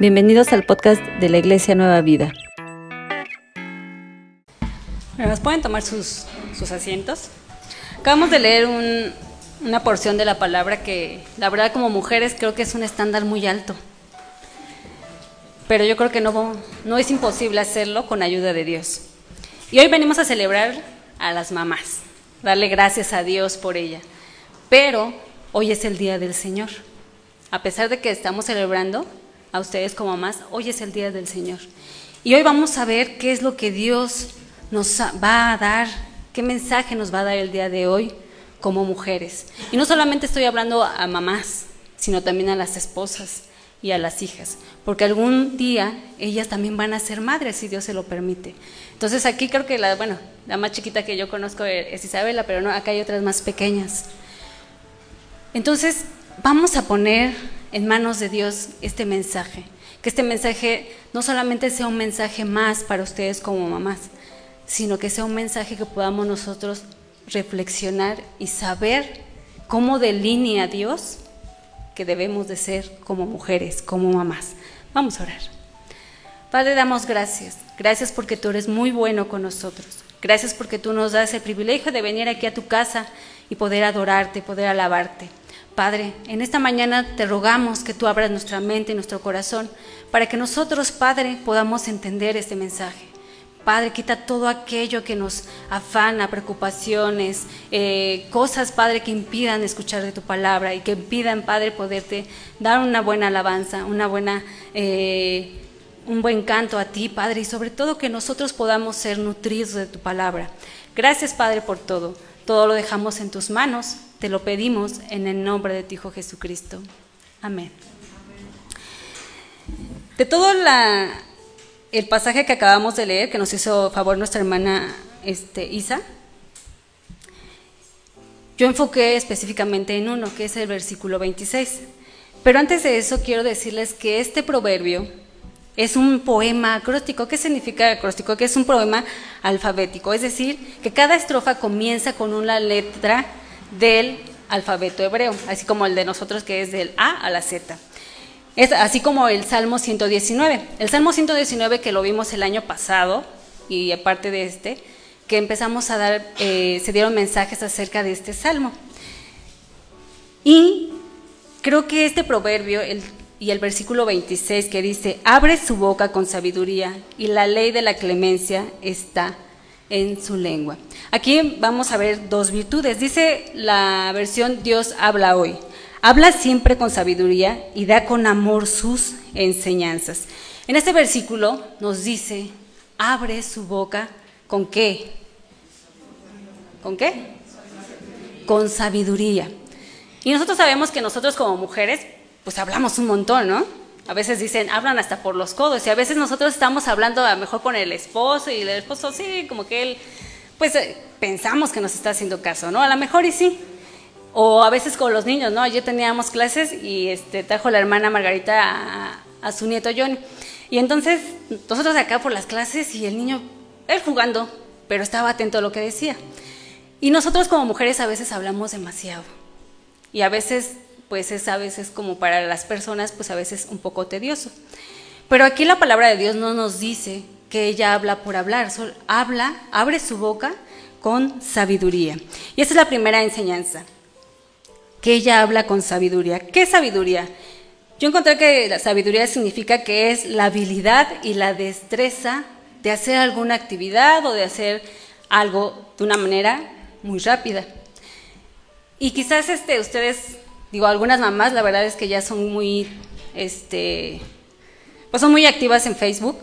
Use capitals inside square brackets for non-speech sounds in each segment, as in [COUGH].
Bienvenidos al podcast de la Iglesia Nueva Vida. Bueno, pueden tomar sus, sus asientos. Acabamos de leer una porción de la palabra que, la verdad, como mujeres creo que es un estándar muy alto. Pero yo creo que no, no es imposible hacerlo con ayuda de Dios. Y hoy venimos a celebrar a las mamás, darle gracias a Dios por ella. Pero hoy es el Día del Señor. A pesar de que estamos celebrando a ustedes como mamás, hoy es el Día del Señor. Y hoy vamos a ver qué es lo que Dios nos va a dar, qué mensaje nos va a dar el día de hoy como mujeres. Y no solamente estoy hablando a mamás, sino también a las esposas y a las hijas, porque algún día ellas también van a ser madres, si Dios se lo permite. Entonces aquí creo que la, bueno, la más chiquita que yo conozco es Isabela, pero no, acá hay otras más pequeñas. Entonces vamos a poner en manos de Dios este mensaje, que este mensaje no solamente sea un mensaje más para ustedes como mamás, sino que sea un mensaje que podamos nosotros reflexionar y saber cómo delinea Dios que debemos de ser como mujeres, como mamás. Vamos a orar. Padre, damos gracias. Gracias porque tú eres muy bueno con nosotros. Gracias porque tú nos das el privilegio de venir aquí a tu casa y poder adorarte, poder alabarte. Padre, en esta mañana te rogamos que tú abras nuestra mente y nuestro corazón para que nosotros, Padre, podamos entender este mensaje. Padre, quita todo aquello que nos afana, preocupaciones, eh, cosas, Padre, que impidan escuchar de tu palabra y que impidan, Padre, poderte dar una buena alabanza, una buena, eh, un buen canto a ti, Padre, y sobre todo que nosotros podamos ser nutridos de tu palabra. Gracias, Padre, por todo. Todo lo dejamos en tus manos. Te lo pedimos en el nombre de tu Hijo Jesucristo. Amén. De todo el pasaje que acabamos de leer, que nos hizo favor nuestra hermana este, Isa, yo enfoqué específicamente en uno, que es el versículo 26. Pero antes de eso quiero decirles que este proverbio es un poema acróstico. ¿Qué significa acróstico? Que es un poema alfabético, es decir, que cada estrofa comienza con una letra del alfabeto hebreo, así como el de nosotros que es del A a la Z. Es así como el Salmo 119. El Salmo 119 que lo vimos el año pasado y aparte de este, que empezamos a dar, eh, se dieron mensajes acerca de este Salmo. Y creo que este proverbio y el versículo 26 que dice, abre su boca con sabiduría y la ley de la clemencia está en su lengua. Aquí vamos a ver dos virtudes. Dice la versión Dios habla hoy. Habla siempre con sabiduría y da con amor sus enseñanzas. En este versículo nos dice, abre su boca con qué? ¿Con qué? Con sabiduría. Y nosotros sabemos que nosotros como mujeres, pues hablamos un montón, ¿no? A veces dicen, hablan hasta por los codos y a veces nosotros estamos hablando a lo mejor con el esposo y el esposo sí, como que él, pues eh, pensamos que nos está haciendo caso, ¿no? A lo mejor y sí. O a veces con los niños, ¿no? Ayer teníamos clases y este, trajo la hermana Margarita a, su nieto Johnny. Y entonces nosotros acá por las clases y el niño, él jugando, pero estaba atento a lo que decía. Y nosotros como mujeres a veces hablamos demasiado. Y a veces pues es a veces como para las personas, pues a veces un poco tedioso. Pero aquí la palabra de Dios no nos dice que ella habla por hablar, solo habla, abre su boca con sabiduría. Y esa es la primera enseñanza, que ella habla con sabiduría. ¿Qué sabiduría? Yo encontré que la sabiduría significa que es la habilidad y la destreza de hacer alguna actividad o de hacer algo de una manera muy rápida. Y quizás este, ustedes Digo, algunas mamás, la verdad es que ya son muy, este, pues son muy activas en Facebook.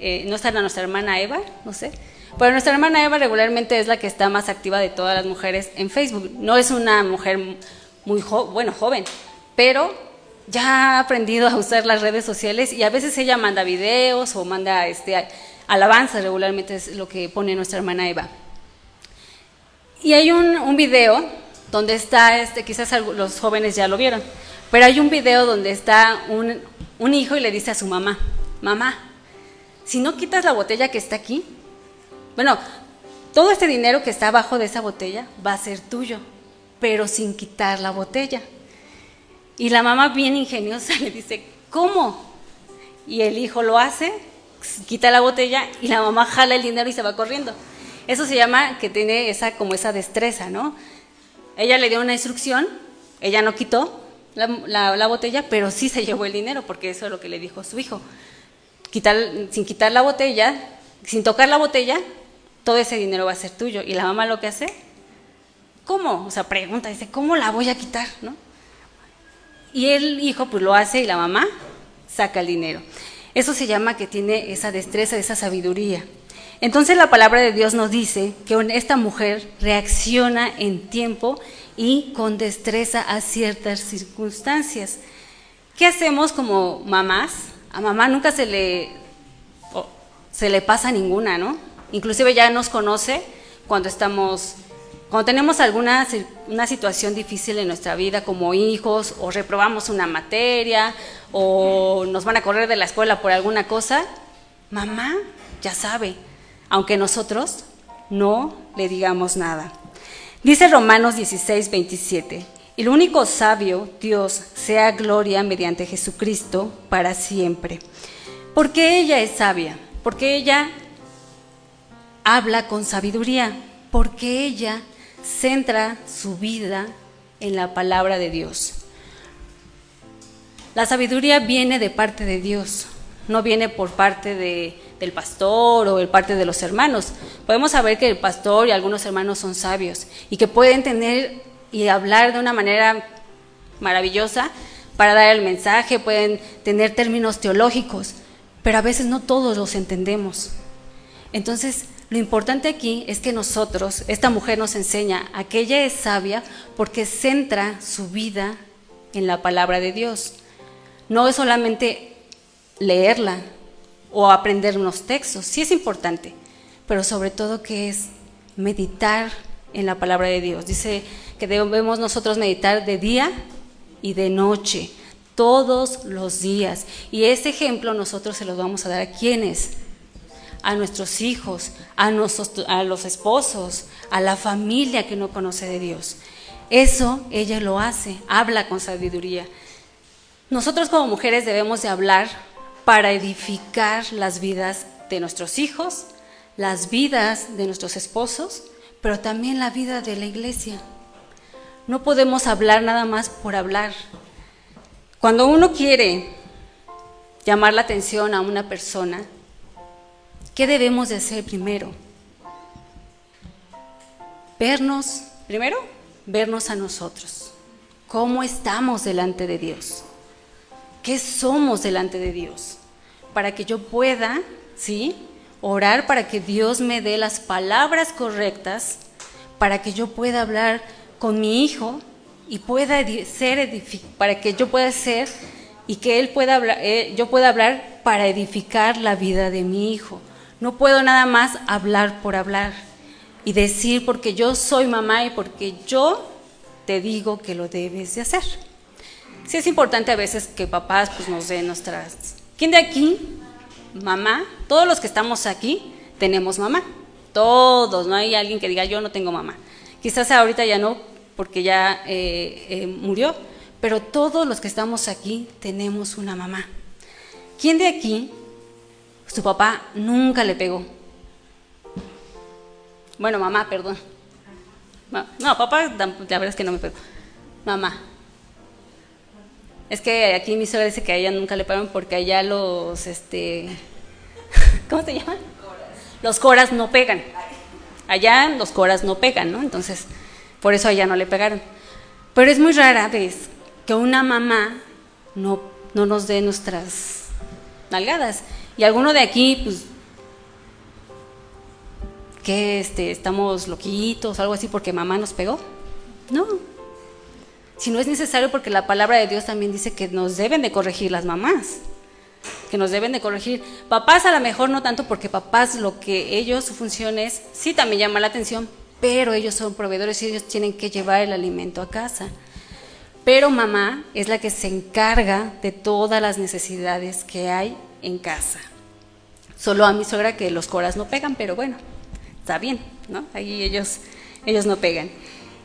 Eh, no está nuestra hermana Eva, no sé. Pero nuestra hermana Eva regularmente es la que está más activa de todas las mujeres en Facebook. No es una mujer muy bueno, joven, pero ya ha aprendido a usar las redes sociales y a veces ella manda videos o manda este, alabanzas, regularmente es lo que pone nuestra hermana Eva. Y hay un, un video donde está, este, quizás los jóvenes ya lo vieron, pero hay un video donde está un, un hijo y le dice a su mamá, mamá, si no quitas la botella que está aquí, bueno, todo este dinero que está abajo de esa botella va a ser tuyo, pero sin quitar la botella. Y la mamá bien ingeniosa [LAUGHS] le dice, ¿cómo? y el hijo lo hace, quita la botella y la mamá jala el dinero y se va corriendo. Eso se llama que tiene esa como esa destreza, ¿no? Ella le dio una instrucción, ella no quitó la, botella, pero sí se llevó el dinero, porque eso es lo que le dijo su hijo. Quitar, sin quitar la botella, sin tocar la botella, todo ese dinero va a ser tuyo. Y la mamá lo que hace, ¿cómo? O sea, pregunta, dice, ¿cómo la voy a quitar? ¿No? Y el hijo pues lo hace y la mamá saca el dinero. Eso se llama que tiene esa destreza, esa sabiduría. Entonces la palabra de Dios nos dice que esta mujer reacciona en tiempo y con destreza a ciertas circunstancias. ¿Qué hacemos como mamás? A mamá nunca se le, se le pasa ninguna, ¿no? Inclusive ya nos conoce cuando estamos, cuando tenemos alguna una situación difícil en nuestra vida como hijos o reprobamos una materia o nos van a correr de la escuela por alguna cosa, mamá ya sabe, aunque nosotros no le digamos nada. Dice Romanos 16, 27, el único sabio, Dios, sea gloria mediante Jesucristo para siempre. Porque ella es sabia, porque ella habla con sabiduría, porque ella centra su vida en la palabra de Dios. La sabiduría viene de parte de Dios, no viene por parte del pastor o de parte de los hermanos. Podemos saber que el pastor y algunos hermanos son sabios y que pueden tener y hablar de una manera maravillosa para dar el mensaje, pueden tener términos teológicos, pero a veces no todos los entendemos. Entonces, lo importante aquí es que nosotros, esta mujer nos enseña a que ella es sabia porque centra su vida en la palabra de Dios. No es solamente leerla o aprender unos textos, sí es importante, pero sobre todo que es meditar en la palabra de Dios. Dice que debemos nosotros meditar de día y de noche, todos los días. Y ese ejemplo nosotros se lo vamos a dar a quienes a nuestros hijos, a, a los esposos, a la familia que no conoce de Dios. Eso ella lo hace, habla con sabiduría. Nosotros como mujeres debemos de hablar para edificar las vidas de nuestros hijos, las vidas de nuestros esposos, pero también la vida de la iglesia. No podemos hablar nada más por hablar. Cuando uno quiere llamar la atención a una persona, ¿Qué debemos de hacer primero? Vernos, primero, vernos a nosotros. ¿Cómo estamos delante de Dios? ¿Qué somos delante de Dios? Para que yo pueda, ¿sí? Orar para que Dios me dé las palabras correctas, para que yo pueda hablar con mi hijo y pueda ser para que yo pueda ser y que él pueda hablar, eh, yo pueda hablar para edificar la vida de mi hijo. No puedo nada más hablar por hablar y decir porque yo soy mamá y porque yo te digo que lo debes de hacer. Sí es importante a veces que papás pues, nos den nuestras... ¿Quién de aquí? Mamá. Todos los que estamos aquí tenemos mamá. Todos, no hay alguien que diga yo no tengo mamá. Quizás ahorita ya no, porque ya eh, eh, murió, pero todos los que estamos aquí tenemos una mamá. ¿Quién de aquí su papá nunca le pegó. Bueno, mamá, perdón. No, papá, la verdad es que no me pegó. Mamá. Es que aquí mi suegra dice que a ella nunca le pegan porque allá los, este, [LAUGHS] ¿cómo se llaman? Los coras no pegan. Allá los coras no pegan, ¿no? Entonces, por eso a ella no le pegaron. Pero es muy rara vez que una mamá no, no nos dé nuestras nalgadas. Y alguno de aquí, pues, que este, estamos loquitos, algo así, porque mamá nos pegó. No. Si no es necesario, porque la palabra de Dios también dice que nos deben de corregir las mamás. Que nos deben de corregir. Papás a lo mejor no tanto, porque papás lo que ellos, su función es, sí también llama la atención, pero ellos son proveedores y ellos tienen que llevar el alimento a casa. Pero mamá es la que se encarga de todas las necesidades que hay en casa. Solo a mi suegra que los coras no pegan, pero bueno, está bien, ¿no? Ahí ellos, ellos no pegan.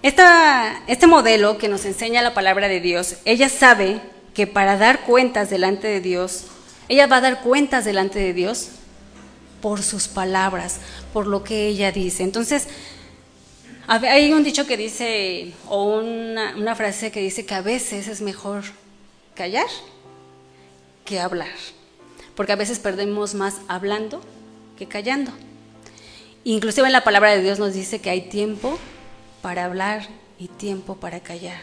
Este modelo que nos enseña la palabra de Dios, ella sabe que para dar cuentas delante de Dios, Ella va a dar cuentas delante de Dios por sus palabras, por lo que ella dice. Entonces, hay un dicho que dice, o una, una frase que dice que a veces es mejor callar que hablar, porque a veces perdemos más hablando que callando. Inclusive en la palabra de Dios nos dice que hay tiempo para hablar y tiempo para callar.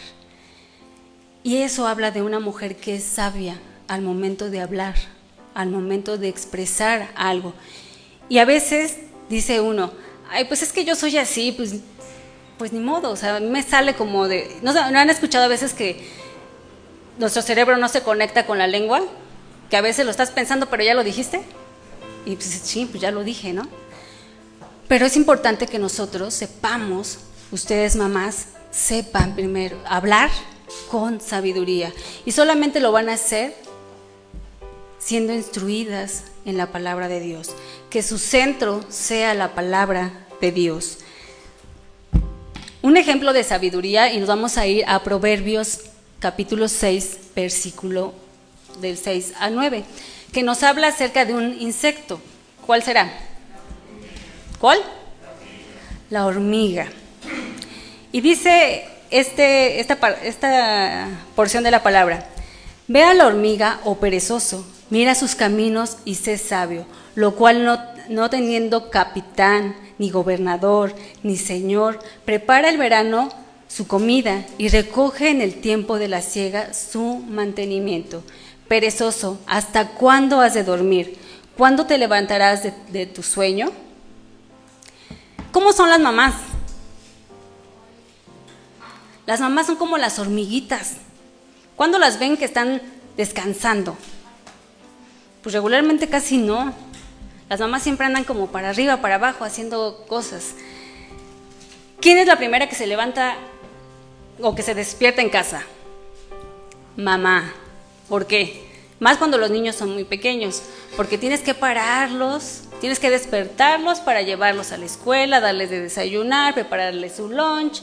Y eso habla de una mujer que es sabia al momento de hablar, al momento de expresar algo. Y a veces dice uno, ay, pues es que yo soy así, pues, pues ni modo, o sea, me sale como de... ¿No, ¿No han escuchado a veces que nuestro cerebro no se conecta con la lengua? Que a veces lo estás pensando, pero ya lo dijiste. Y pues sí, pues ya lo dije, ¿no? Pero es importante que nosotros sepamos, ustedes mamás, sepan primero hablar con sabiduría. Y solamente lo van a hacer siendo instruidas en la palabra de Dios. Que su centro sea la palabra de Dios. Un ejemplo de sabiduría, y nos vamos a ir a Proverbios capítulo 6, versículo del 6 a 9, que nos habla acerca de un insecto. ¿Cuál será? ¿Cuál? La hormiga. Y dice este, esta, esta porción de la palabra, ve a la hormiga, oh perezoso, mira sus caminos y sé sabio, lo cual no, no teniendo capitán, ni gobernador, ni señor, prepara el verano su comida y recoge en el tiempo de la siega su mantenimiento. Perezoso, ¿hasta cuándo has de dormir? ¿Cuándo te levantarás de, de tu sueño? ¿Cómo son las mamás? Las mamás son como las hormiguitas. ¿Cuándo las ven que están descansando? Pues regularmente casi no. Las mamás siempre andan como para arriba, para abajo, haciendo cosas. ¿Quién es la primera que se levanta o que se despierta en casa? Mamá. ¿Por qué? Más cuando los niños son muy pequeños, porque tienes que pararlos, tienes que despertarlos para llevarlos a la escuela, darles de desayunar, prepararles su lunch.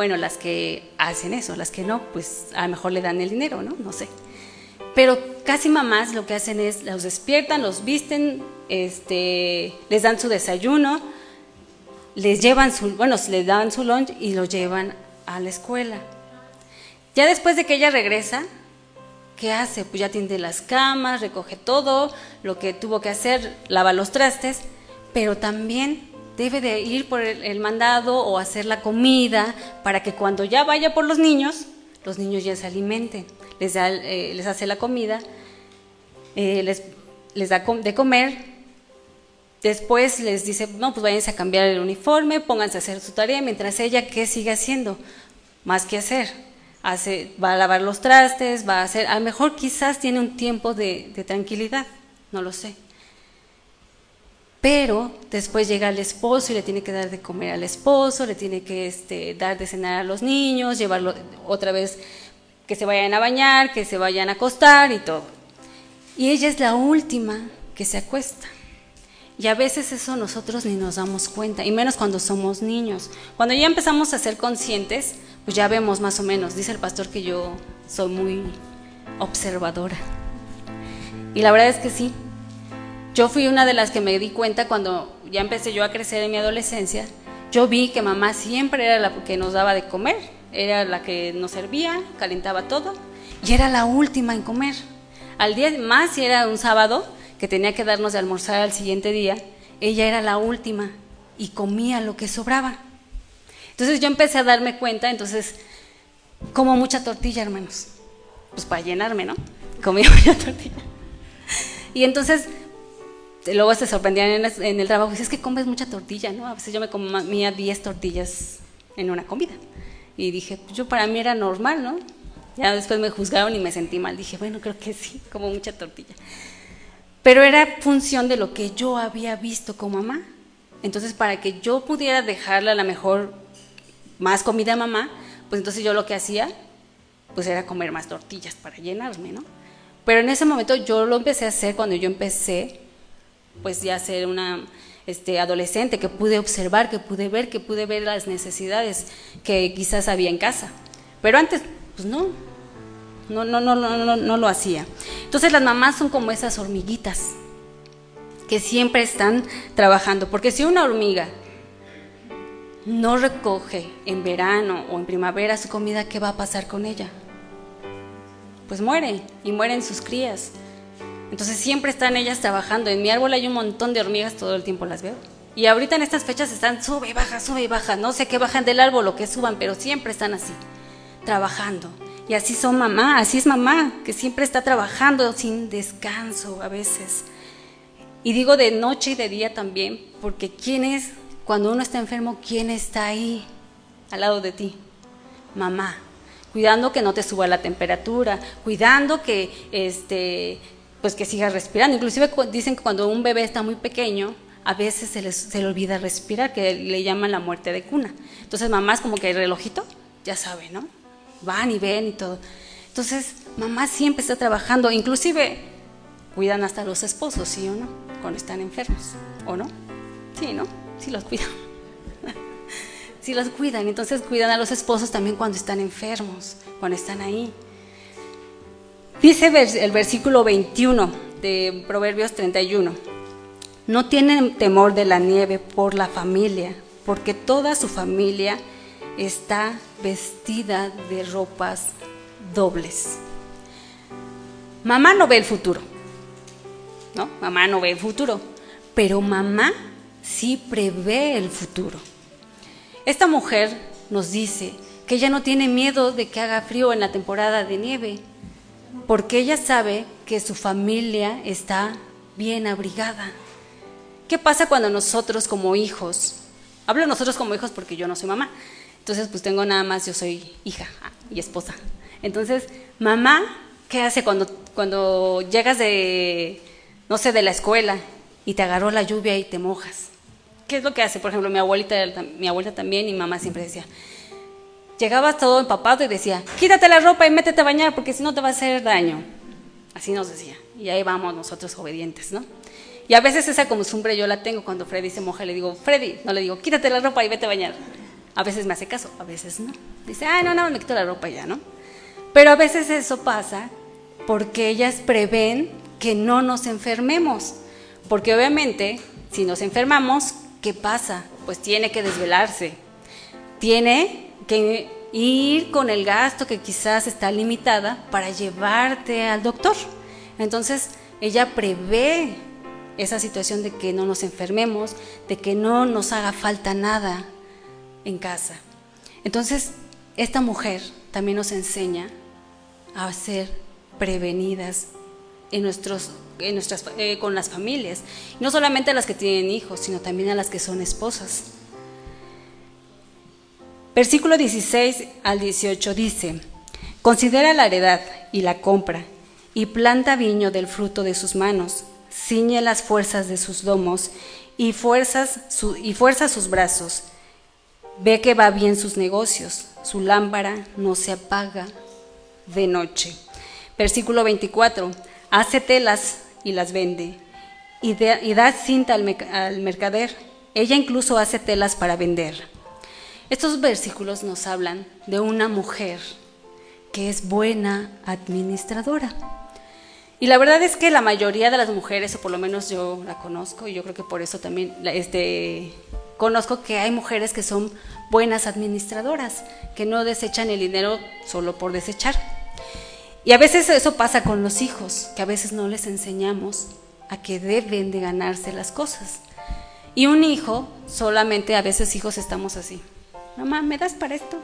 Bueno, las que hacen eso, las que no, pues a lo mejor le dan el dinero, ¿no? No sé. Pero casi mamás lo que hacen es los despiertan, los visten, este, les dan su desayuno, les llevan su, bueno, les dan su lunch y lo llevan a la escuela. Ya después de que ella regresa, ¿qué hace? Pues ya tiende las camas, recoge todo, lo que tuvo que hacer, lava los trastes, pero también debe de ir por el, mandado o hacer la comida para que cuando ya vaya por los niños, los niños ya se alimenten. Les, da, eh, les hace la comida, eh, les, da de comer, después les dice, no, pues váyanse a cambiar el uniforme, pónganse a hacer su tarea, mientras ella, ¿qué sigue haciendo? Más que hacer hace, va a lavar los trastes, va a hacer, a lo mejor quizás tiene un tiempo de, tranquilidad, no lo sé. Pero después llega el esposo y le tiene que dar de comer al esposo, le tiene que este, dar de cenar a los niños, llevarlo otra vez que se vayan a bañar, que se vayan a acostar y todo. Y ella es la última que se acuesta. Y a veces eso nosotros ni nos damos cuenta, y menos cuando somos niños. Cuando ya empezamos a ser conscientes, pues ya vemos más o menos. Dice el pastor que yo soy muy observadora. Y la verdad es que sí. Yo fui una de las que me di cuenta cuando ya empecé yo a crecer en mi adolescencia. Yo vi que mamá siempre era la que nos daba de comer, era la que nos servía, calentaba todo y era la última en comer. Al día más si era un sábado, que tenía que darnos de almorzar al siguiente día, ella era la última y comía lo que sobraba. Entonces yo empecé a darme cuenta, entonces, como mucha tortilla, hermanos. Pues para llenarme, ¿no? Comía [LAUGHS] mucha tortilla. Y entonces, luego se sorprendían en, el trabajo, es que comes mucha tortilla, ¿no? A veces yo me comía 10 tortillas en una comida. Y dije, pues yo para mí era normal, ¿no? Ya después me juzgaron y me sentí mal. Dije, bueno, creo que sí, como mucha tortilla pero era función de lo que yo había visto como mamá. Entonces, para que yo pudiera dejarle a la mejor más comida a mamá, pues entonces yo lo que hacía, pues era comer más tortillas para llenarme, ¿no? Pero en ese momento yo lo empecé a hacer cuando yo empecé, pues ya ser una este, adolescente, que pude observar, que pude ver, que pude ver las necesidades que quizás había en casa. Pero antes, pues no. no, no, no, no, no, no lo hacía. Entonces las mamás son como esas hormiguitas que siempre están trabajando, porque si una hormiga no recoge en verano o en primavera su comida, ¿qué va a pasar con ella? Pues muere y mueren sus crías. Entonces siempre están ellas trabajando. En mi árbol hay un montón de hormigas, todo el tiempo las veo. Y ahorita en estas fechas están sube y baja, sube y baja. No sé qué bajan del árbol o qué suban, pero siempre están así, trabajando. Y así son mamá, así es mamá, que siempre está trabajando sin descanso a veces. Y digo de noche y de día también, porque ¿quién es, cuando uno está enfermo, quién está ahí al lado de ti? Mamá, cuidando que no te suba la temperatura, cuidando que, este, pues que sigas respirando. Inclusive dicen que cuando un bebé está muy pequeño, a veces se, se le olvida respirar, que le llaman la muerte de cuna. Entonces mamá es como que el relojito, ya sabe, ¿no? van y ven y todo. Entonces, mamá siempre está trabajando, inclusive cuidan hasta los esposos, ¿sí o no? Cuando están enfermos, ¿o no? Sí, ¿no? Sí los cuidan. [LAUGHS] sí los cuidan, entonces cuidan a los esposos también cuando están enfermos, cuando están ahí. Dice el versículo 21 de Proverbios 31, no tienen temor de la nieve por la familia, porque toda su familia está vestida de ropas dobles. Mamá no ve el futuro, ¿no? Mamá no ve el futuro, pero mamá sí prevé el futuro. Esta mujer nos dice que ella no tiene miedo de que haga frío en la temporada de nieve, porque ella sabe que su familia está bien abrigada. ¿Qué pasa cuando nosotros como hijos, hablo nosotros como hijos porque yo no soy mamá, entonces, pues tengo nada más, yo soy hija y esposa. Entonces, mamá, ¿qué hace cuando, cuando llegas de, no sé, de la escuela y te agarró la lluvia y te mojas? ¿Qué es lo que hace? Por ejemplo, mi abuelita, mi abuelita también y mamá siempre decía, llegabas todo empapado y decía, quítate la ropa y métete a bañar porque si no te va a hacer daño. Así nos decía. Y ahí vamos nosotros obedientes, ¿no? Y a veces esa costumbre yo la tengo cuando Freddy se moja, le digo, Freddy, no le digo, quítate la ropa y vete a bañar. A veces me hace caso, a veces no. Dice, ay, no, no, me quito la ropa ya, ¿no? Pero a veces eso pasa porque ellas prevén que no nos enfermemos. Porque obviamente, si nos enfermamos, ¿qué pasa? Pues tiene que desvelarse. Tiene que ir con el gasto que quizás está limitada para llevarte al doctor. Entonces, ella prevé esa situación de que no nos enfermemos, de que no nos haga falta nada en casa. Entonces, esta mujer también nos enseña a ser prevenidas en nuestros, en nuestras, eh, con las familias, no solamente a las que tienen hijos, sino también a las que son esposas. Versículo 16 al 18 dice, considera la heredad y la compra, y planta viño del fruto de sus manos, ciñe las fuerzas de sus domos, y, fuerza sus brazos, Ve que va bien sus negocios, su lámpara no se apaga de noche. Versículo 24, hace telas y las vende, y, da cinta al mercader. Ella incluso hace telas para vender. Estos versículos nos hablan de una mujer que es buena administradora. Y la verdad es que la mayoría de las mujeres, o por lo menos yo la conozco, y yo creo que por eso también este, conozco que hay mujeres que son buenas administradoras, que no desechan el dinero solo por desechar. Y a veces eso pasa con los hijos, que a veces no les enseñamos a que deben de ganarse las cosas. Y un hijo, solamente a veces hijos estamos así. Mamá, ¿me das para esto?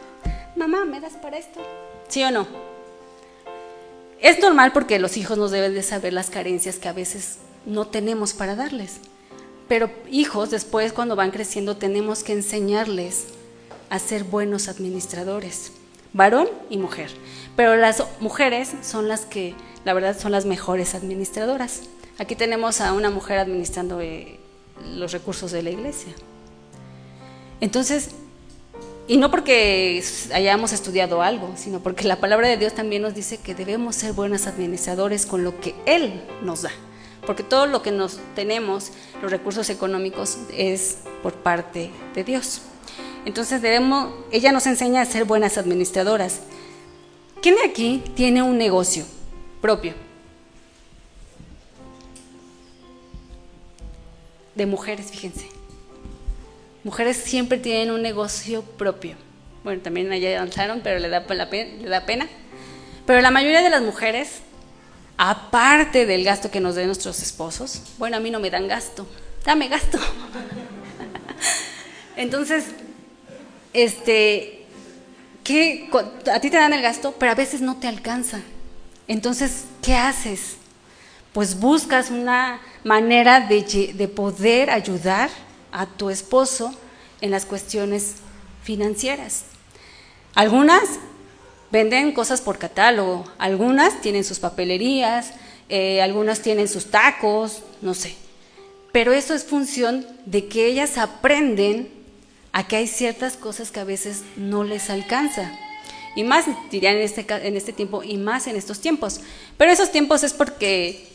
Mamá, ¿me das para esto? ¿Sí o no? Es normal porque los hijos nos deben de saber las carencias que a veces no tenemos para darles. Pero hijos, después cuando van creciendo, tenemos que enseñarles a ser buenos administradores, varón y mujer. Pero las mujeres son las que, la verdad, son las mejores administradoras. Aquí tenemos a una mujer administrando eh, los recursos de la iglesia. Entonces, y no porque hayamos estudiado algo, sino porque la palabra de Dios también nos dice que debemos ser buenos administradores con lo que Él nos da porque todo lo que nos tenemos, los recursos económicos, es por parte de Dios. Entonces debemos, ella nos enseña a ser buenas administradoras. ¿quién de aquí tiene un negocio propio? De mujeres, fíjense. Mujeres siempre tienen un negocio propio. Bueno, también allá avanzaron, pero le da, le da pena. Pero la mayoría de las mujeres, aparte del gasto que nos den nuestros esposos, bueno, a mí no me dan gasto, dame gasto. [LAUGHS] Entonces, este, ¿qué, a ti te dan el gasto, pero a veces no te alcanza. Entonces, ¿qué haces? Pues buscas una manera de poder ayudar a tu esposo en las cuestiones financieras. Algunas venden cosas por catálogo, algunas tienen sus papelerías, eh, algunas tienen sus tacos, no sé. Pero eso es función de que ellas aprenden a que hay ciertas cosas que a veces no les alcanza. Y más, diría en este, en este tiempo, y más en estos tiempos. Pero esos tiempos es porque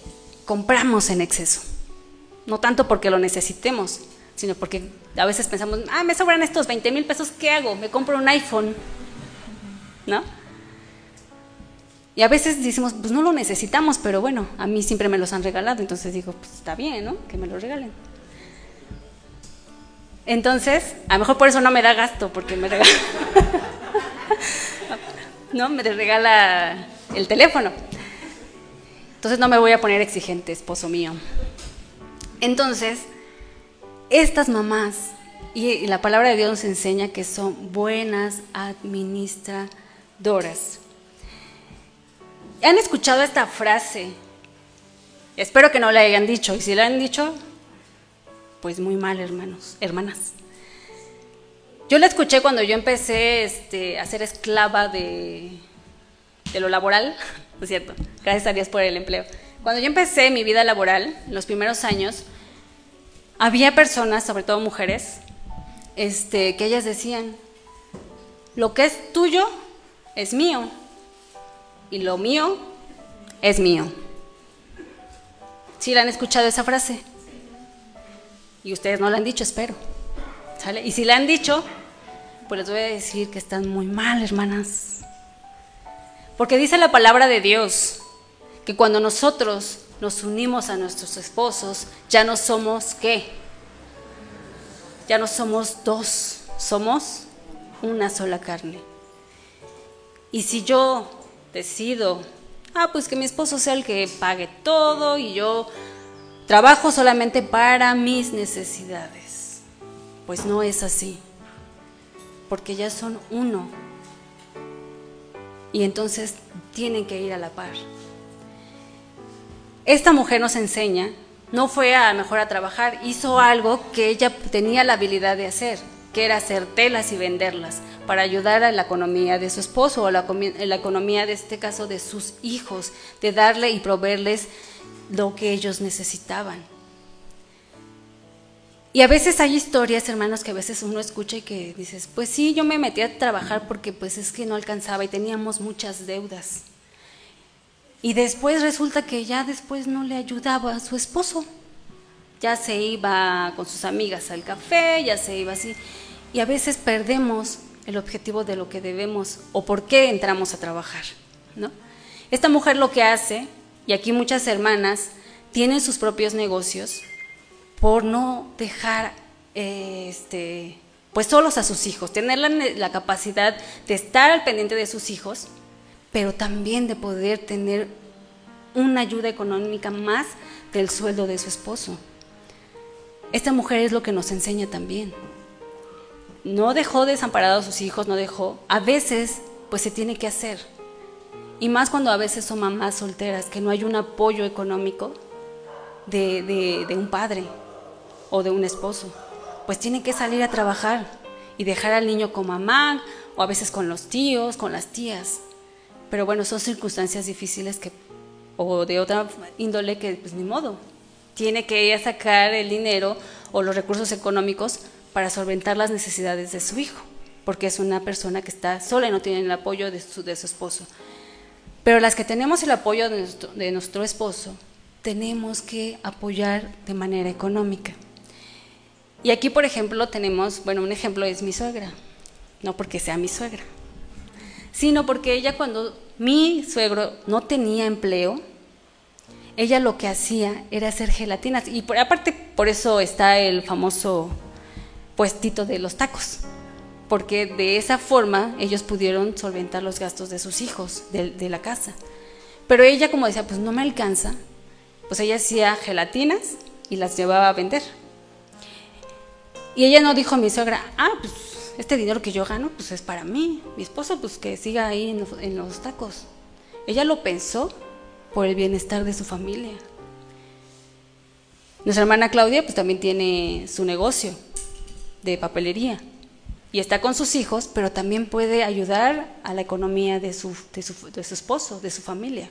compramos en exceso. No tanto porque lo necesitemos, sino porque a veces pensamos, ah, me sobran estos 20 mil pesos, ¿qué hago? Me compro un iPhone. ¿No? Y a veces decimos, pues no lo necesitamos, pero bueno, a mí siempre me los han regalado, entonces digo, pues está bien, ¿no? Que me lo regalen. Entonces, a lo mejor por eso no me da gasto, porque me regala. [LAUGHS] no, me regala el teléfono. Entonces no me voy a poner exigente, esposo mío. Entonces, estas mamás, y la palabra de Dios nos enseña que son buenas administradoras. ¿Han escuchado esta frase? Espero que no la hayan dicho. Y si la han dicho, pues muy mal, hermanos, hermanas. Yo la escuché cuando yo empecé este, a ser esclava de, de lo laboral, [LAUGHS] ¿no es cierto? Gracias a Dios por el empleo. Cuando yo empecé mi vida laboral, los primeros años, había personas, sobre todo mujeres, este, que ellas decían, lo que es tuyo es mío y lo mío es mío. ¿Sí la han escuchado esa frase? Y ustedes no la han dicho, espero. ¿Sale? Y si la han dicho, pues les voy a decir que están muy mal, hermanas. Porque dice la palabra de Dios que cuando nosotros nos unimos a nuestros esposos, ya no somos qué? Ya no somos dos, somos una sola carne. Y si yo decido, ah, pues que mi esposo sea el que pague todo y yo trabajo solamente para mis necesidades. Pues no es así, porque ya son uno. Y entonces tienen que ir a la par. Esta mujer nos enseña, no fue a mejor a trabajar, hizo algo que ella tenía la habilidad de hacer, que era hacer telas y venderlas para ayudar a la economía de su esposo o la, la economía de este caso de sus hijos, de darle y proveerles lo que ellos necesitaban. Y a veces hay historias, hermanos, que a veces uno escucha y que dices, pues sí, yo me metí a trabajar porque pues es que no alcanzaba y teníamos muchas deudas. Y después resulta que ya después no le ayudaba a su esposo. Ya se iba con sus amigas al café, ya se iba así. Y a veces perdemos el objetivo de lo que debemos o por qué entramos a trabajar. ¿no? Esta mujer lo que hace, y aquí muchas hermanas tienen sus propios negocios por no dejar este, pues solos a sus hijos, tener la, capacidad de estar al pendiente de sus hijos, pero también de poder tener una ayuda económica más del sueldo de su esposo. Esta mujer es lo que nos enseña también no dejó desamparados a sus hijos, no dejó. A veces, pues se tiene que hacer. Y más cuando a veces son mamás solteras, que no hay un apoyo económico de, un padre o de un esposo. Pues tiene que salir a trabajar y dejar al niño con mamá o a veces con los tíos, con las tías. Pero bueno, son circunstancias difíciles que, o de otra índole que pues ni modo. Tiene que ella sacar el dinero o los recursos económicos para solventar las necesidades de su hijo, porque es una persona que está sola y no tiene el apoyo de su, de su esposo. Pero las que tenemos el apoyo de nuestro, de nuestro esposo, tenemos que apoyar de manera económica. Y aquí, por ejemplo, tenemos, bueno, un ejemplo es mi suegra, no porque sea mi suegra, sino porque ella cuando mi suegro no tenía empleo, ella lo que hacía era hacer gelatinas. Y por, aparte, por eso está el famoso puestito de los tacos. Porque de esa forma ellos pudieron solventar los gastos de sus hijos, de, de la casa. Pero ella, como decía, pues no me alcanza, pues ella hacía gelatinas y las llevaba a vender. Y ella no dijo a mi suegra, ah, pues este dinero que yo gano, pues es para mí. Mi esposo, pues que siga ahí en los, tacos. Ella lo pensó por el bienestar de su familia. Nuestra hermana Claudia, pues también tiene su negocio de papelería y está con sus hijos, pero también puede ayudar a la economía de su, de su, de su esposo, de su familia.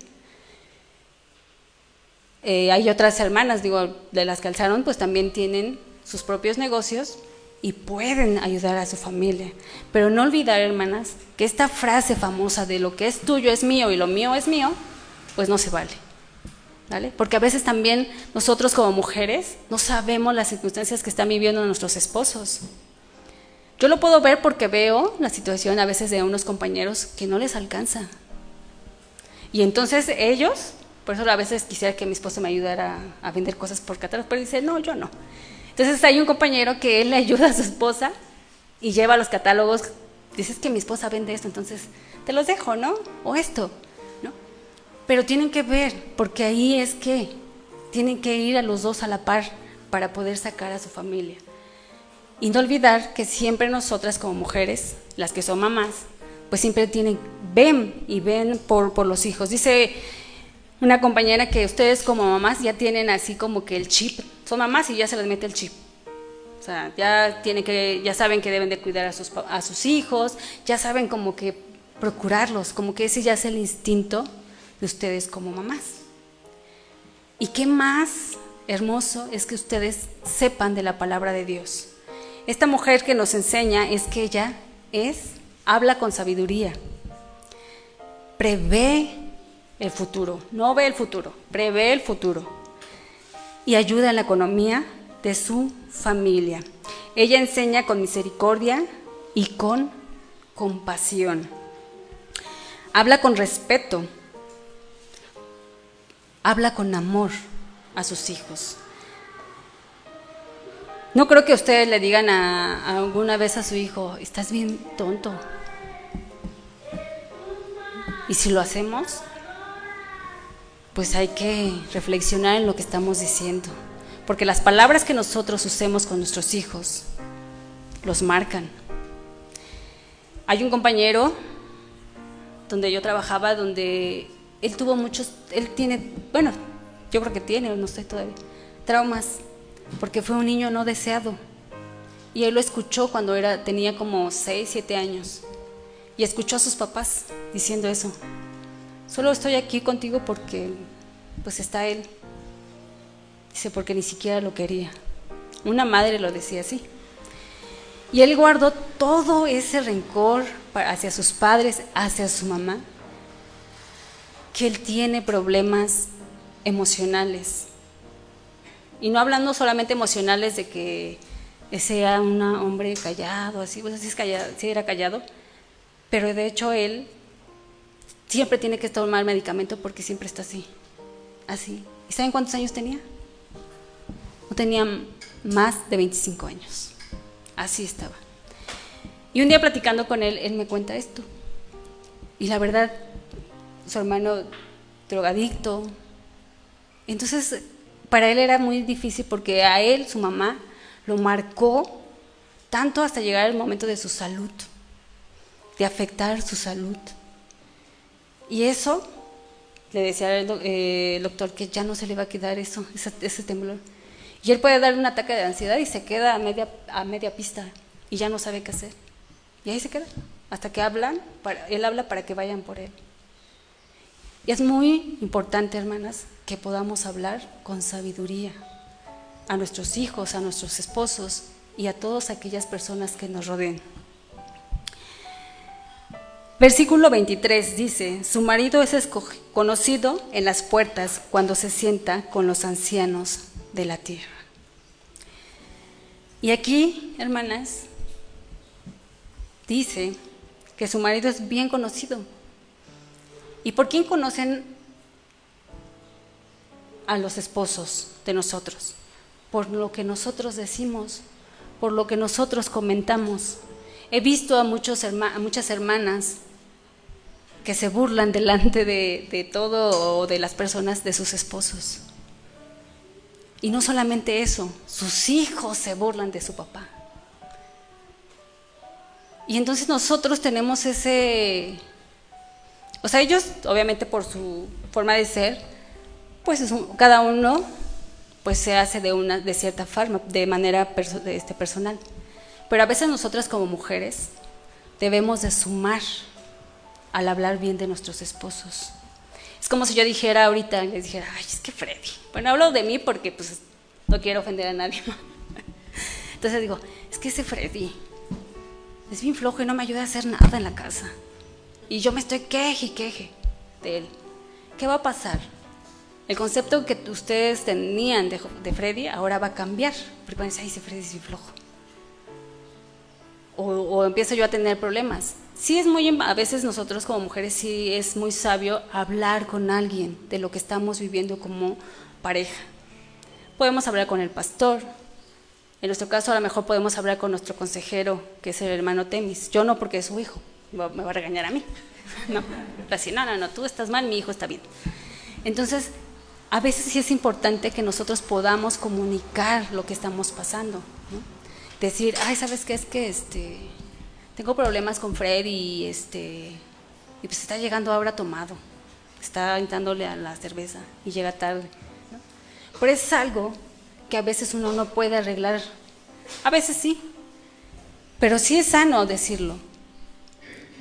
Eh, hay otras hermanas, digo, de las que alzaron, pues también tienen sus propios negocios y pueden ayudar a su familia. Pero no olvidar, hermanas, que esta frase famosa de lo que es tuyo es mío y lo mío es mío, pues no se vale. ¿Vale? Porque a veces también nosotros como mujeres no sabemos las circunstancias que están viviendo nuestros esposos. Yo lo puedo ver porque veo la situación a veces de unos compañeros que no les alcanza. Y entonces ellos, por eso a veces quisiera que mi esposo me ayudara a, vender cosas por catálogo, pero dice, no, yo no. Entonces hay un compañero que él le ayuda a su esposa y lleva los catálogos, dices que mi esposa vende esto, entonces te los dejo, ¿no? O esto, ¿no? Pero tienen que ver, porque ahí es que tienen que ir a los dos a la par para poder sacar a su familia. Y no olvidar que siempre nosotras como mujeres, las que son mamás, pues siempre tienen, ven y ven por, por los hijos. Dice una compañera que ustedes como mamás ya tienen así como que el chip, son mamás y ya se les mete el chip. O sea, ya, tienen que, ya saben que deben de cuidar a sus, a sus hijos, ya saben como que procurarlos, como que ese ya es el instinto de ustedes como mamás. Y qué más hermoso es que ustedes sepan de la palabra de Dios. Esta mujer que nos enseña es que ella es, habla con sabiduría, prevé el futuro, no ve el futuro, prevé el futuro y ayuda en la economía de su familia. Ella enseña con misericordia y con compasión. Habla con respeto. Habla con amor a sus hijos. No creo que ustedes le digan a, alguna vez a su hijo, estás bien tonto. Y si lo hacemos, pues hay que reflexionar en lo que estamos diciendo, porque las palabras que nosotros usemos con nuestros hijos los marcan. Hay un compañero donde yo trabajaba, donde él tuvo muchos, él tiene, bueno, yo creo que tiene, no sé todavía, traumas, porque fue un niño no deseado. Y él lo escuchó cuando era, tenía como 6, 7 años. Y escuchó a sus papás diciendo eso. Solo estoy aquí contigo porque pues está él. Dice, porque ni siquiera lo quería. Una madre lo decía así. Y él guardó todo ese rencor hacia sus padres, hacia su mamá, que él tiene problemas emocionales. Y no hablando solamente emocionales de que sea un hombre callado, así, pues así es callado, sí era callado, pero de hecho él siempre tiene que tomar medicamento porque siempre está así, así. ¿Y saben cuántos años tenía? No tenía más de 25 años. Así estaba. Y un día platicando con él, él me cuenta esto. Y la verdad, su hermano drogadicto. Entonces, para él era muy difícil porque a él, su mamá, lo marcó tanto hasta llegar el momento de su salud, de afectar su salud. Y eso, le decía eh, el, doctor que ya no se le va a quedar eso, ese, temblor. Y él puede dar un ataque de ansiedad y se queda a media, a media pista y ya no sabe qué hacer. Y ahí se queda, hasta que hablan, para, él habla para que vayan por él. Y es muy importante, hermanas, que podamos hablar con sabiduría a nuestros hijos, a nuestros esposos y a todas aquellas personas que nos rodeen. Versículo 23 dice, su marido es conocido en las puertas cuando se sienta con los ancianos de la tierra. Y aquí, hermanas, dice que su marido es bien conocido. ¿Y por quién conocen a los esposos de nosotros? Por lo que nosotros decimos, por lo que nosotros comentamos. He visto a, muchos a muchas hermanas que se burlan delante de, de todo o de las personas de sus esposos. Y no solamente eso, sus hijos se burlan de su papá. Y entonces nosotros tenemos ese... O sea, ellos, obviamente por su forma de ser, pues cada uno pues se hace de, una, de cierta forma, de manera este, personal. Pero a veces nosotras como mujeres debemos de sumar al hablar bien de nuestros esposos. Es como si yo dijera ahorita, les dijera, ay, es que Freddy. Bueno, hablo de mí porque pues no quiero ofender a nadie. [LAUGHS] Entonces digo, es que ese Freddy es bien flojo y no me ayuda a hacer nada en la casa. Y yo me estoy queje y queje de él. ¿Qué va a pasar? El concepto que ustedes tenían de, Freddy ahora va a cambiar. Porque van decir, ay, ese Freddy es bien flojo. O empiezo yo a tener problemas sí es muy, a veces nosotros como mujeres sí es muy sabio hablar con alguien de lo que estamos viviendo como pareja. Podemos hablar con el pastor, en nuestro caso a lo mejor podemos hablar con nuestro consejero, que es el hermano Temis. Yo no porque es su hijo, me va a regañar a mí. [LAUGHS] No, así, no, no, no, tú estás mal, mi hijo está bien. Entonces, a veces sí es importante que nosotros podamos comunicar lo que estamos pasando. Decir, ay, ¿sabes qué? Es que este, tengo problemas con Fred y este y pues está llegando ahora tomado, está entrándole a la cerveza y llega tarde. Pero es algo que a veces uno no puede arreglar, a veces sí, pero sí es sano decirlo,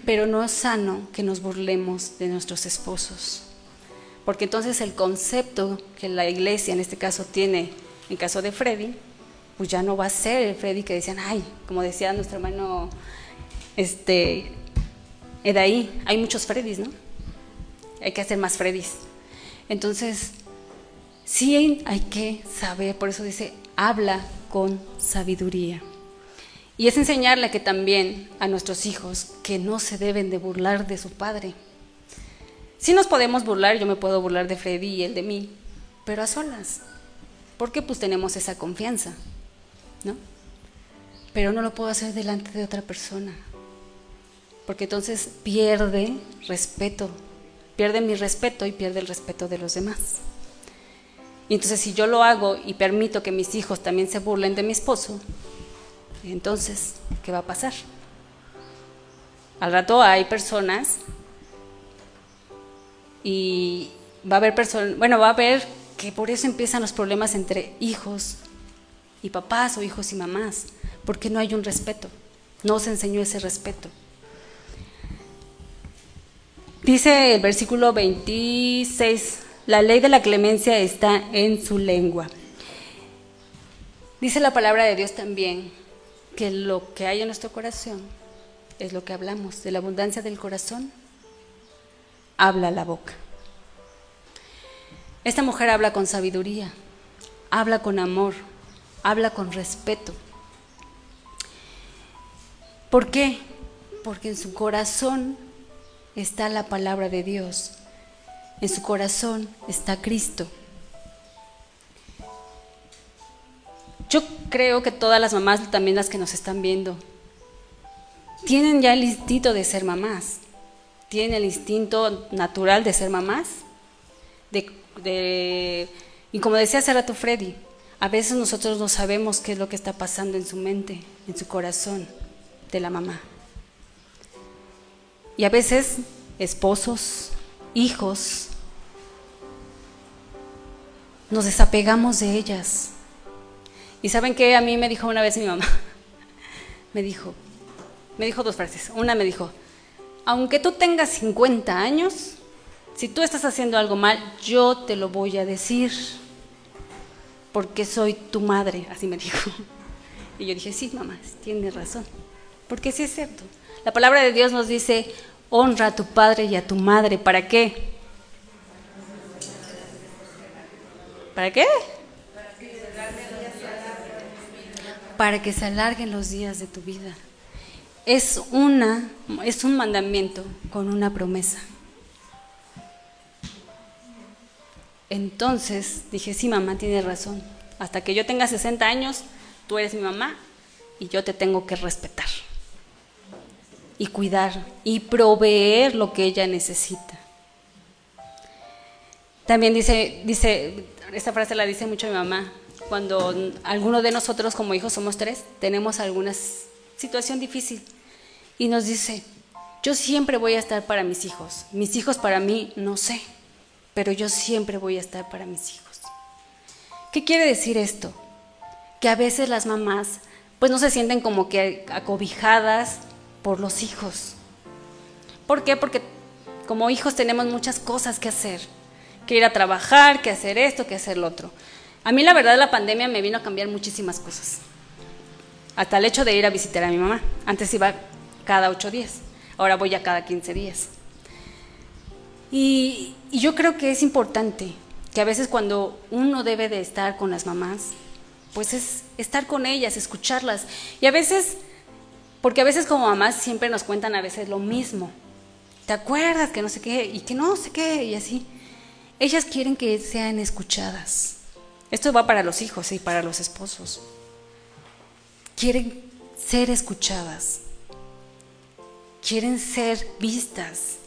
pero no es sano que nos burlemos de nuestros esposos, porque entonces el concepto que la iglesia en este caso tiene, en caso de Freddy, pues ya no va a ser el Freddy que decían, ay, como decía nuestro hermano este, de ahí hay muchos Freddys, ¿no? Hay que hacer más Freddys. Entonces, sí hay que saber, por eso dice, habla con sabiduría. Y es enseñarle que también a nuestros hijos que no se deben de burlar de su padre. Sí nos podemos burlar, yo me puedo burlar de Freddy y él de mí, pero a solas. Porque pues tenemos esa confianza, ¿no? Pero no lo puedo hacer delante de otra persona porque entonces pierde respeto, pierde mi respeto y pierde el respeto de los demás. Y entonces si yo lo hago y permito que mis hijos también se burlen de mi esposo, entonces, ¿qué va a pasar? Al rato hay personas y va a haber personas, bueno, va a haber que por eso empiezan los problemas entre hijos y papás o hijos y mamás, porque no hay un respeto, no se enseñó ese respeto. Dice el versículo 26, la ley de la clemencia está en su lengua. Dice la palabra de Dios también que lo que hay en nuestro corazón es lo que hablamos. De la abundancia del corazón habla la boca. Esta mujer habla con sabiduría, habla con amor, habla con respeto. ¿Por qué? Porque en su corazón está la palabra de Dios. En su corazón está Cristo. Yo creo que todas las mamás, también las que nos están viendo, tienen ya el instinto de ser mamás. Tienen el instinto natural de ser mamás. y como decía hace rato Freddy, a veces nosotros no sabemos qué es lo que está pasando en su mente, en su corazón de la mamá. Y a veces esposos, hijos, nos desapegamos de ellas. Y saben que a mí me dijo una vez mi mamá, [LAUGHS] me dijo, me dijo dos frases. Una me dijo, aunque tú tengas 50 años, si tú estás haciendo algo mal, yo te lo voy a decir, porque soy tu madre, así me dijo. [LAUGHS] Y yo dije, sí, mamá, tienes razón, porque sí es cierto. La palabra de Dios nos dice, honra a tu padre y a tu madre. ¿Para qué? ¿Para qué? Para que se alarguen los días de tu vida. Es una es un mandamiento con una promesa. Entonces dije, sí, mamá tiene razón. Hasta que yo tenga 60 años, tú eres mi mamá y yo te tengo que respetar. Y cuidar y proveer lo que ella necesita. También dice, dice, esta frase la dice mucho mi mamá, cuando alguno de nosotros como hijos somos tres, tenemos alguna situación difícil y nos dice, yo siempre voy a estar para mis hijos, mis hijos para mí no sé, pero yo siempre voy a estar para mis hijos. ¿Qué quiere decir esto? Que a veces las mamás pues no se sienten como que acobijadas por los hijos. ¿Por qué? Porque como hijos tenemos muchas cosas que hacer, que ir a trabajar, que hacer esto, que hacer lo otro. A mí la verdad la pandemia me vino a cambiar muchísimas cosas. Hasta el hecho de ir a visitar a mi mamá. Antes iba cada ocho días, ahora voy a cada quince días. Y, y, yo creo que es importante que a veces cuando uno debe de estar con las mamás, pues es estar con ellas, escucharlas. Y a veces, porque a veces como mamás siempre nos cuentan a veces lo mismo. ¿Te acuerdas que no sé qué? Y que no sé qué, y así. Ellas quieren que sean escuchadas. Esto va para los hijos y para los esposos. Quieren ser escuchadas. Quieren ser vistas.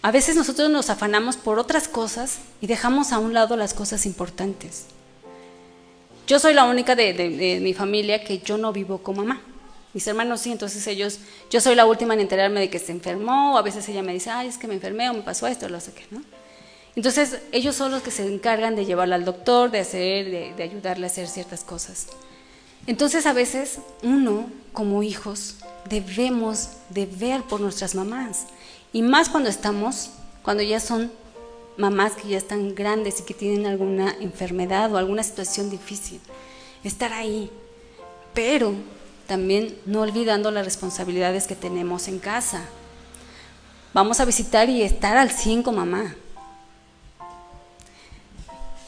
A veces nosotros nos afanamos por otras cosas y dejamos a un lado las cosas importantes. Yo soy la única de, mi familia que yo no vivo con mamá. Mis hermanos sí, entonces ellos, yo soy la última en enterarme de que se enfermó, o a veces ella me dice, ay, es que me enfermé o me pasó esto, lo sé qué, ¿no? Entonces, ellos son los que se encargan de llevarla al doctor, de hacer, de, ayudarle a hacer ciertas cosas. Entonces, a veces uno, como hijos, debemos de ver por nuestras mamás. Y más cuando estamos, cuando ya son mamás que ya están grandes y que tienen alguna enfermedad o alguna situación difícil. Estar ahí. Pero también no olvidando las responsabilidades que tenemos en casa. Vamos a visitar y estar al 5 mamá.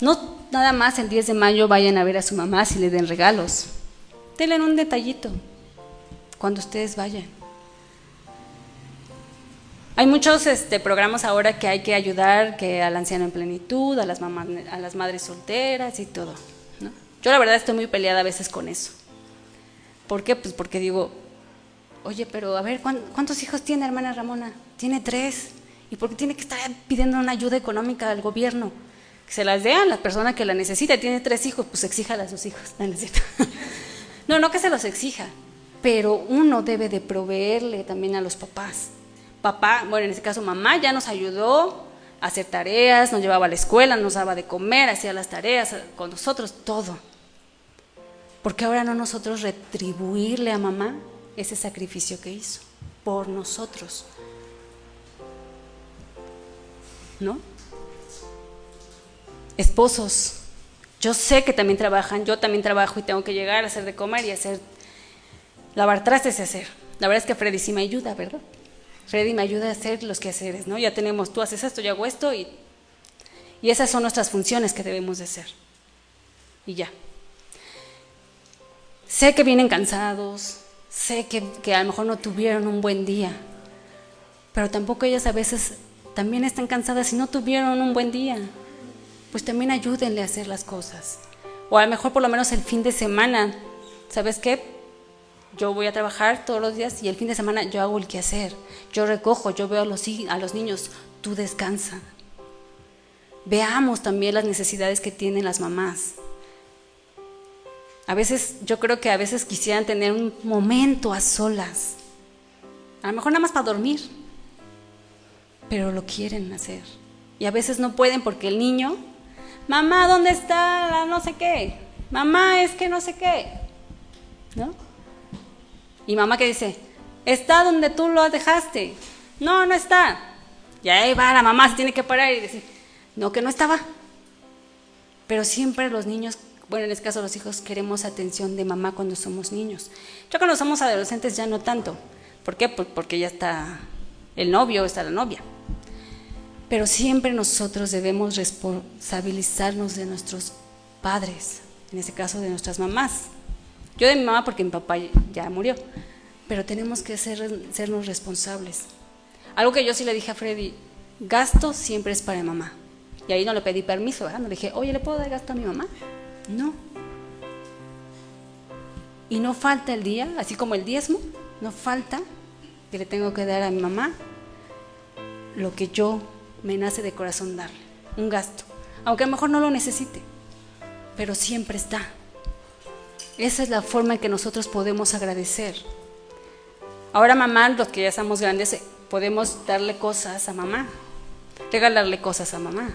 No nada más el 10 de mayo vayan a ver a su mamá si le den regalos. Denle un detallito cuando ustedes vayan. Hay muchos este, programas ahora que hay que ayudar que al anciano en plenitud, a las, mamás, a las madres solteras y todo. Yo la verdad estoy muy peleada a veces con eso. ¿Por qué? Pues porque digo, oye, pero a ver, ¿cuántos hijos tiene hermana Ramona? Tiene tres. ¿Y por qué tiene que estar pidiendo una ayuda económica al gobierno? que se las a la persona que la necesita, tiene tres hijos, pues exíjala a sus hijos. [LAUGHS] No, no, que se los exija, pero uno debe de proveerle también a los papás. Papá, bueno, en este caso mamá ya nos ayudó a hacer tareas, nos llevaba a la escuela, nos daba de comer, hacía las tareas con nosotros, todo. Porque ahora no nosotros retribuirle a mamá ese sacrificio que hizo por nosotros. ¿No? Esposos, yo sé que también trabajan, yo también trabajo y tengo que llegar a hacer de comer y hacer, lavar trastes y hacer. La verdad es que Freddy sí me ayuda, ¿verdad? Freddy me ayuda a hacer los quehaceres, ¿no? Ya tenemos, tú haces esto, yo hago esto y, y esas son nuestras funciones que debemos de hacer. Y ya. Sé que vienen cansados, sé que, que a lo mejor no tuvieron un buen día, pero tampoco ellas a veces también están cansadas y no tuvieron un buen día pues también ayúdenle a hacer las cosas. O a lo mejor por lo menos el fin de semana, ¿sabes qué? Yo voy a trabajar todos los días y el fin de semana yo hago el quehacer. Yo recojo, yo veo a los, a los niños, tú descansa. Veamos también las necesidades que tienen las mamás. A veces, yo creo que a veces quisieran tener un momento a solas. A lo mejor nada más para dormir. Pero lo quieren hacer. Y a veces no pueden porque el niño mamá, ¿dónde está la no sé qué? Mamá, es que no sé qué. ¿No? Y mamá que dice, está donde tú lo dejaste. No, no está. Y ahí va la mamá, se tiene que parar y decir, no, que no estaba. Pero siempre los niños, bueno, en este caso los hijos, queremos atención de mamá cuando somos niños. Ya cuando somos adolescentes ya no tanto. ¿Por qué? Pues porque ya está el novio, está la novia. Pero siempre nosotros debemos responsabilizarnos de nuestros padres, en este caso de nuestras mamás. Yo de mi mamá porque mi papá ya murió, pero tenemos que ser, sernos responsables. Algo que yo sí le dije a Freddy, gasto siempre es para mamá, Y ahí no le pedí permiso, ¿verdad? No le dije, oye, ¿le puedo dar gasto a mi mamá? No. Y no falta el día, así como el diezmo, no falta que le tengo que dar a mi mamá lo que yo me nace de corazón darle, un gasto, aunque a lo mejor no lo necesite, pero siempre está. Esa es la forma en que nosotros podemos agradecer. Ahora mamá, los que ya somos grandes, podemos darle cosas a mamá, regalarle cosas a mamá.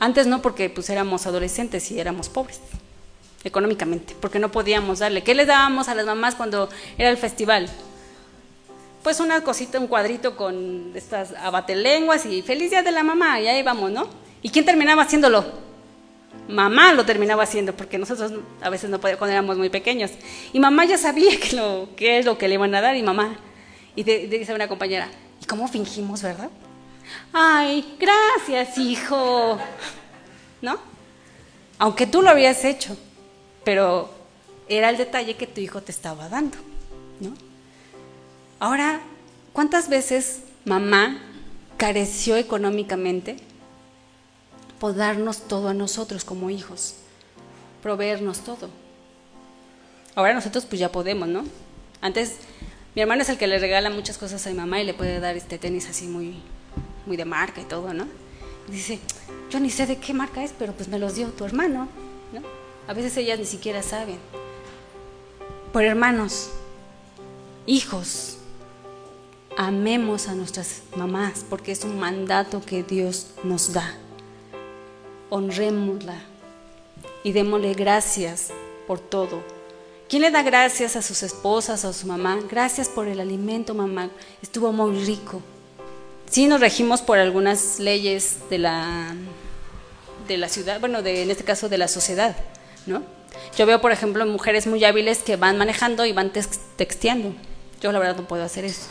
Antes no, porque pues éramos adolescentes y éramos pobres económicamente, porque no podíamos darle. ¿Qué le dábamos a las mamás cuando era el festival? Pues una cosita, un cuadrito con estas abatelenguas y feliz día de la mamá, y ahí vamos, ¿no? ¿Y quién terminaba haciéndolo? Mamá lo terminaba haciendo, porque nosotros a veces no podíamos cuando éramos muy pequeños. Y mamá ya sabía que lo, es lo que le iban a dar, y mamá, y dice una compañera, ¿y cómo fingimos, verdad? Ay, gracias, hijo. ¿No? Aunque tú lo habías hecho pero era el detalle que tu hijo te estaba dando, ¿no? Ahora, ¿cuántas veces mamá careció económicamente por darnos todo a nosotros como hijos, proveernos todo? Ahora nosotros pues ya podemos, ¿no? Antes mi hermano es el que le regala muchas cosas a mi mamá y le puede dar este tenis así muy, muy de marca y todo, ¿no? dice, yo ni sé de qué marca es, pero pues me los dio tu hermano, ¿no? A veces ellas ni siquiera saben. Por hermanos, hijos, amemos a nuestras mamás porque es un mandato que Dios nos da. Honrémosla y démosle gracias por todo. ¿Quién le da gracias a sus esposas a su mamá? Gracias por el alimento, mamá. Estuvo muy rico. Sí nos regimos por algunas leyes de la, de la ciudad, bueno, de, en este caso de la sociedad. ¿no? Yo veo, por ejemplo, mujeres muy hábiles que van manejando y van texteando. Yo la verdad no puedo hacer eso.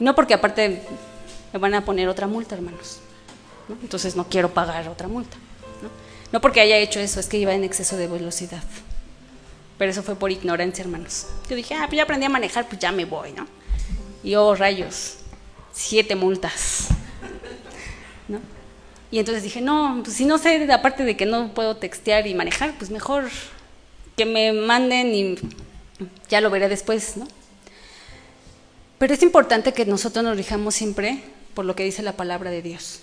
No porque aparte me van a poner otra multa, hermanos. Entonces no quiero pagar otra multa. ¿no? no porque haya hecho eso, es que iba en exceso de velocidad. Pero eso fue por ignorancia, hermanos. Yo dije, ah, pues ya aprendí a manejar, pues ya me voy, ¿no? Y oh, rayos, siete multas. ¿No? Y entonces dije, no, pues si no sé, aparte de que no puedo textear y manejar, pues mejor que me manden y ya lo veré después, ¿no? Pero es importante que nosotros nos rijamos siempre por lo que dice la palabra de Dios.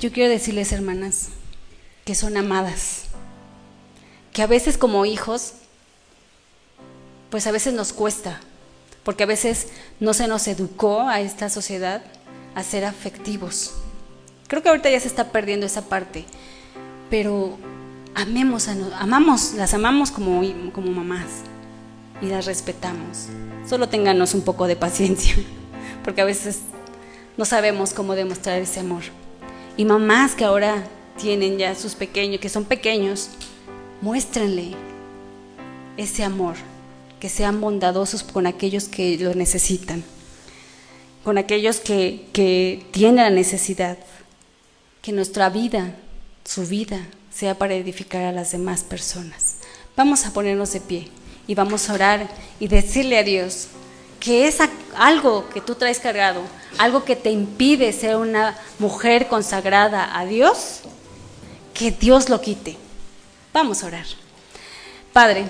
Yo quiero decirles, hermanas, que son amadas, que a veces como hijos, pues a veces nos cuesta, porque a veces no se nos educó a esta sociedad a ser afectivos. Creo que ahorita ya se está perdiendo esa parte, pero amemos a, amamos, las amamos como, como mamás y las respetamos. Solo ténganos un poco de paciencia, [LAUGHS] porque a veces no sabemos cómo demostrar ese amor. Y mamás que ahora tienen ya sus pequeños, que son pequeños, muéstrenle ese amor, que sean bondadosos con aquellos que lo necesitan con aquellos que, tienen la necesidad, que nuestra vida, su vida, sea para edificar a las demás personas. Vamos a ponernos de pie y vamos a orar y decirle a Dios que es algo que tú traes cargado, algo que te impide ser una mujer consagrada a Dios, que Dios lo quite. Vamos a orar. Padre,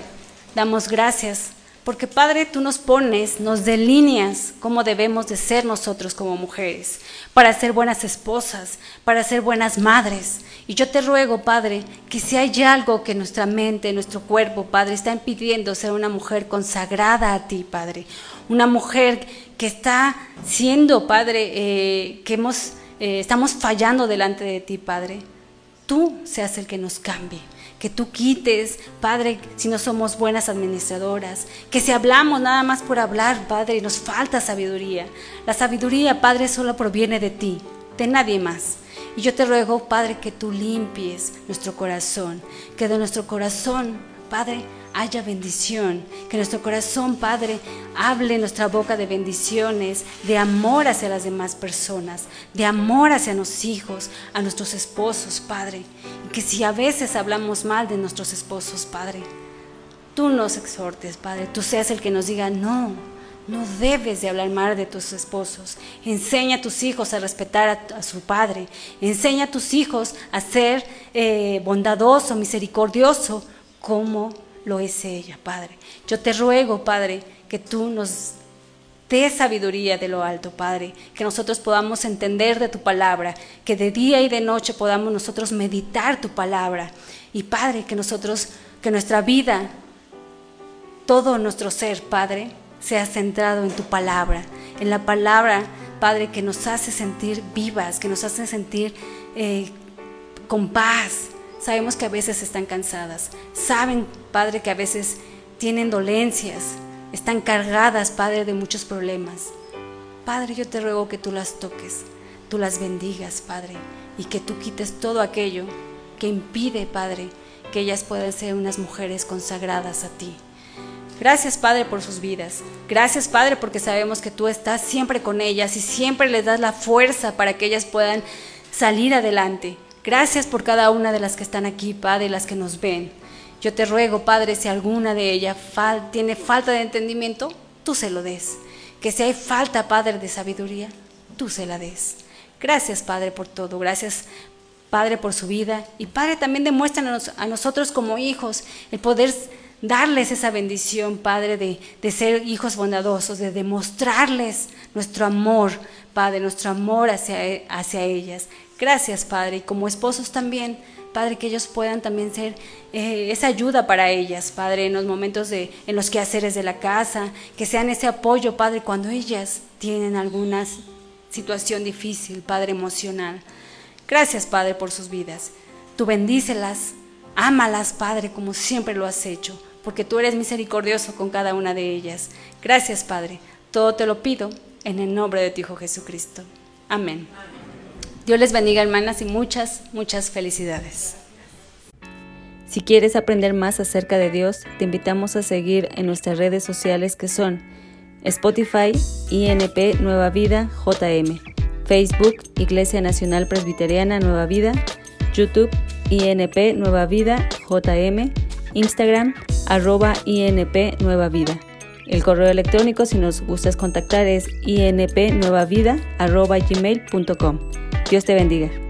damos gracias porque Padre, tú nos pones, nos delineas cómo debemos de ser nosotros como mujeres, para ser buenas esposas, para ser buenas madres. Y yo te ruego, Padre, que si hay algo que nuestra mente, nuestro cuerpo, Padre, está impidiendo ser una mujer consagrada a ti, Padre, una mujer que está siendo, Padre, eh, que hemos, eh, estamos fallando delante de ti, Padre, tú seas el que nos cambie que tú quites, Padre, si no somos buenas administradoras, que si hablamos nada más por hablar, Padre, nos falta sabiduría. La sabiduría, Padre, solo proviene de ti, de nadie más. Y yo te ruego, Padre, que tú limpies nuestro corazón, que de nuestro corazón, Padre, haya bendición, que nuestro corazón, Padre, hable nuestra boca de bendiciones, de amor hacia las demás personas, de amor hacia los hijos, a nuestros esposos, Padre. Y que si a veces hablamos mal de nuestros esposos, Padre, tú nos exhortes, Padre, tú seas el que nos diga, no, No debes de hablar mal de tus esposos. Enseña a tus hijos a respetar a, su padre. Enseña a tus hijos a ser eh, bondadoso, misericordioso, como lo es ella, Padre. Yo te ruego, Padre, que tú nos des sabiduría de lo alto, Padre, que nosotros podamos entender de tu palabra, que de día y de noche podamos nosotros meditar tu palabra. Y Padre, que nosotros, que nuestra vida, todo nuestro ser, Padre, sea centrado en tu palabra, en la palabra, Padre, que nos hace sentir vivas, que nos hace sentir eh, con paz. Sabemos que a veces están cansadas. Saben, Padre, que a veces tienen dolencias, están cargadas, Padre, de muchos problemas. Padre, yo te ruego que tú las toques, tú las bendigas, Padre, y que tú quites todo aquello que impide, Padre, que ellas puedan ser unas mujeres consagradas a ti. Gracias Padre por sus vidas. Gracias Padre porque sabemos que tú estás siempre con ellas y siempre les das la fuerza para que ellas puedan salir adelante. Gracias por cada una de las que están aquí, Padre, y las que nos ven. Yo te ruego, Padre, si alguna de ellas tiene falta de entendimiento, tú se lo des. Que si hay falta, Padre, de sabiduría, tú se la des. Gracias, Padre, por todo. Gracias, Padre, por su vida. Y Padre, también demuéstranos a nosotros como hijos el poder darles esa bendición, Padre, de, ser hijos bondadosos, de demostrarles nuestro amor, Padre, nuestro amor hacia, hacia ellas. Gracias, Padre, y como esposos también, Padre, que ellos puedan también ser eh, esa ayuda para ellas, Padre, en los momentos de, en los quehaceres de la casa, que sean ese apoyo, Padre, cuando ellas tienen alguna situación difícil, Padre, emocional. Gracias, Padre, por sus vidas. Tú bendícelas, ámalas, Padre, como siempre lo has hecho porque tú eres misericordioso con cada una de ellas. Gracias, Padre. Todo te lo pido en el nombre de tu Hijo Jesucristo. Amén. Dios les bendiga, hermanas, y muchas, muchas felicidades. Si quieres aprender más acerca de Dios, te invitamos a seguir en nuestras redes sociales que son Spotify, INP Nueva Vida, JM, Facebook, Iglesia Nacional Presbiteriana Nueva Vida, YouTube, INP Nueva Vida, JM, Instagram, arroba INP Nueva Vida. El correo electrónico si nos gustas contactar es inpnuevavida arroba gmail.com. Dios te bendiga.